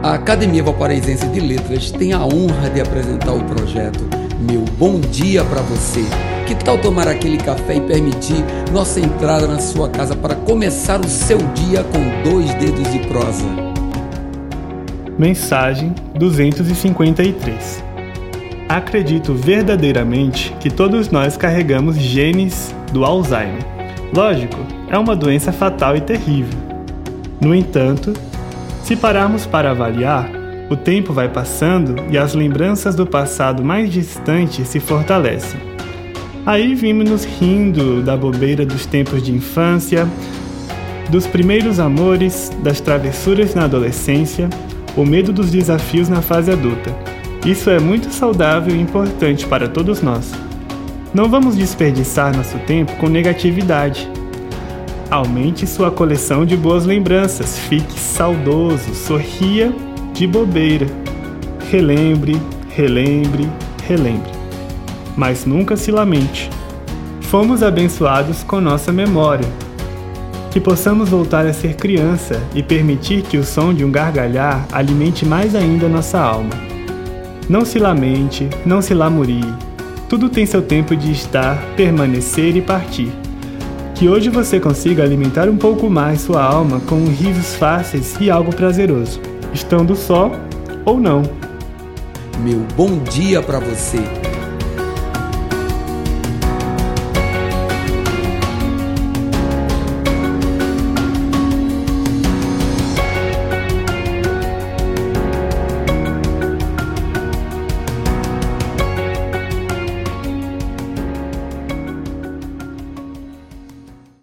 A Academia Valparaísense de Letras tem a honra de apresentar o projeto Meu Bom Dia para Você. Que tal tomar aquele café e permitir nossa entrada na sua casa para começar o seu dia com dois dedos de prosa? Mensagem 253 Acredito verdadeiramente que todos nós carregamos genes do Alzheimer. Lógico, é uma doença fatal e terrível. No entanto, se pararmos para avaliar, o tempo vai passando e as lembranças do passado mais distante se fortalecem. Aí vimos-nos rindo da bobeira dos tempos de infância, dos primeiros amores, das travessuras na adolescência, o medo dos desafios na fase adulta. Isso é muito saudável e importante para todos nós. Não vamos desperdiçar nosso tempo com negatividade, Aumente sua coleção de boas lembranças, fique saudoso, sorria de bobeira. Relembre, relembre, relembre. Mas nunca se lamente. Fomos abençoados com nossa memória. Que possamos voltar a ser criança e permitir que o som de um gargalhar alimente mais ainda nossa alma. Não se lamente, não se lamurie. Tudo tem seu tempo de estar, permanecer e partir. Que hoje você consiga alimentar um pouco mais sua alma com risos fáceis e algo prazeroso, estando só ou não. Meu bom dia para você